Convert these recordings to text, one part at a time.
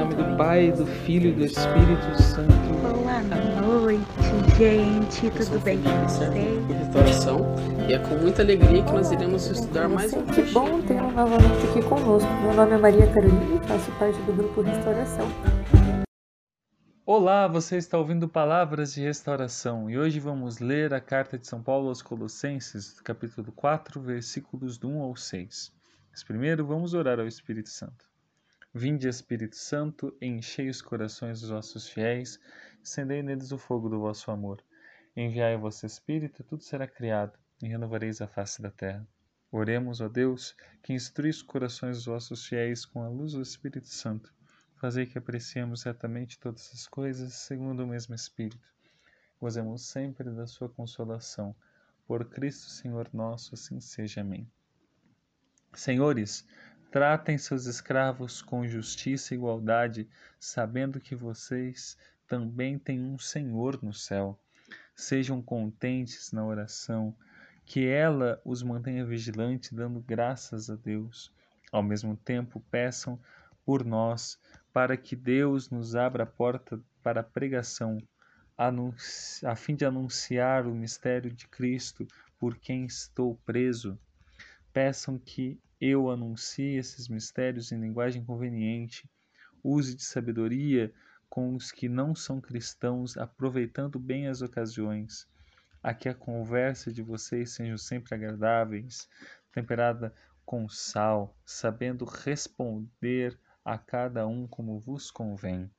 Nome do Pai, do Filho e do Espírito Santo. Boa noite, gente. Tudo bem com vocês? restauração e é com muita alegria que nós iremos estudar mais um Que bom tê-lo novamente aqui conosco. Meu nome é Maria Carolina e faço parte do grupo Restauração. Olá, você está ouvindo Palavras de Restauração e hoje vamos ler a carta de São Paulo aos Colossenses, capítulo 4, versículos do 1 ao 6. Mas primeiro vamos orar ao Espírito Santo. Vinde, Espírito Santo, enchei os corações dos vossos fiéis, acendei neles o fogo do vosso amor. Enviai o vosso Espírito, tudo será criado, e renovareis a face da terra. Oremos, ó Deus, que instruis os corações dos vossos fiéis com a luz do Espírito Santo. Fazei que apreciemos certamente todas as coisas segundo o mesmo Espírito. Gozemos sempre da sua consolação. Por Cristo Senhor nosso, assim seja. Amém. Senhores, tratem seus escravos com justiça e igualdade, sabendo que vocês também têm um Senhor no céu. Sejam contentes na oração, que ela os mantenha vigilantes, dando graças a Deus. Ao mesmo tempo, peçam por nós, para que Deus nos abra a porta para a pregação, a fim de anunciar o mistério de Cristo, por quem estou preso. Peçam que eu anuncie esses mistérios em linguagem conveniente, use de sabedoria com os que não são cristãos, aproveitando bem as ocasiões. A que a conversa de vocês sejam sempre agradáveis, temperada com sal, sabendo responder a cada um como vos convém.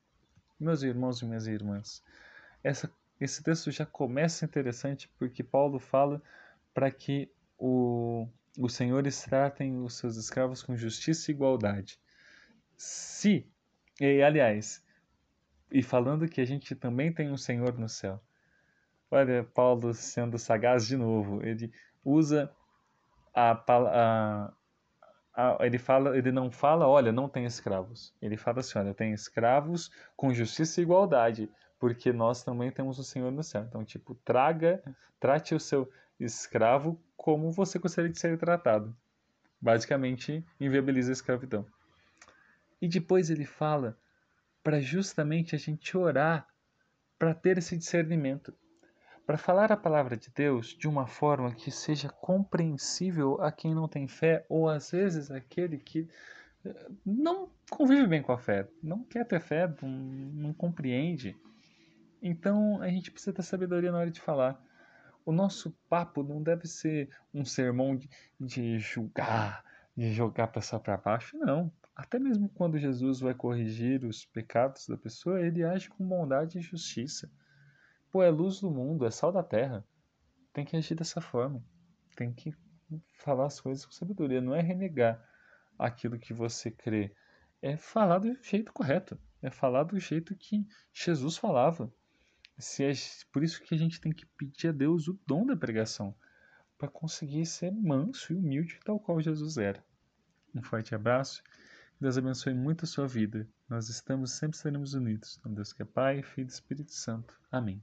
Meus irmãos e minhas irmãs, essa, esse texto já começa interessante porque Paulo fala para que o, os senhores tratem os seus escravos com justiça e igualdade. Se, e, aliás, e falando que a gente também tem um Senhor no céu. Olha, Paulo sendo sagaz de novo, ele usa a, a, a- ele fala, ele não fala, olha, não tem escravos. Ele fala assim, olha, tem escravos com justiça e igualdade, porque nós também temos o Senhor no céu. Então, tipo, traga, trate o seu escravo como você gostaria de ser tratado. Basicamente, inviabiliza a escravidão. E depois ele fala para justamente a gente orar para ter esse discernimento, para falar a palavra de Deus de uma forma que seja compreensível a quem não tem fé ou às vezes aquele que eh, não convive bem com a fé, não quer ter fé, não, não compreende. Então a gente precisa ter sabedoria na hora de falar. O nosso papo não deve ser um sermão de, de julgar, de jogar a pessoa para baixo, não. Até mesmo quando Jesus vai corrigir os pecados da pessoa, ele age com bondade e justiça. Pô, é luz do mundo, é sal da terra. Tem que agir dessa forma. Tem que falar as coisas com sabedoria. Não é renegar aquilo que você crê. É falar do jeito correto. É falar do jeito que Jesus falava. É por isso que a gente tem que pedir a Deus o dom da pregação. Para conseguir ser manso e humilde, tal qual Jesus era. Um forte abraço. Deus abençoe muito a sua vida. Nós estamos sempre estaremos unidos. Com Deus que é Pai, Filho e Espírito Santo. Amém.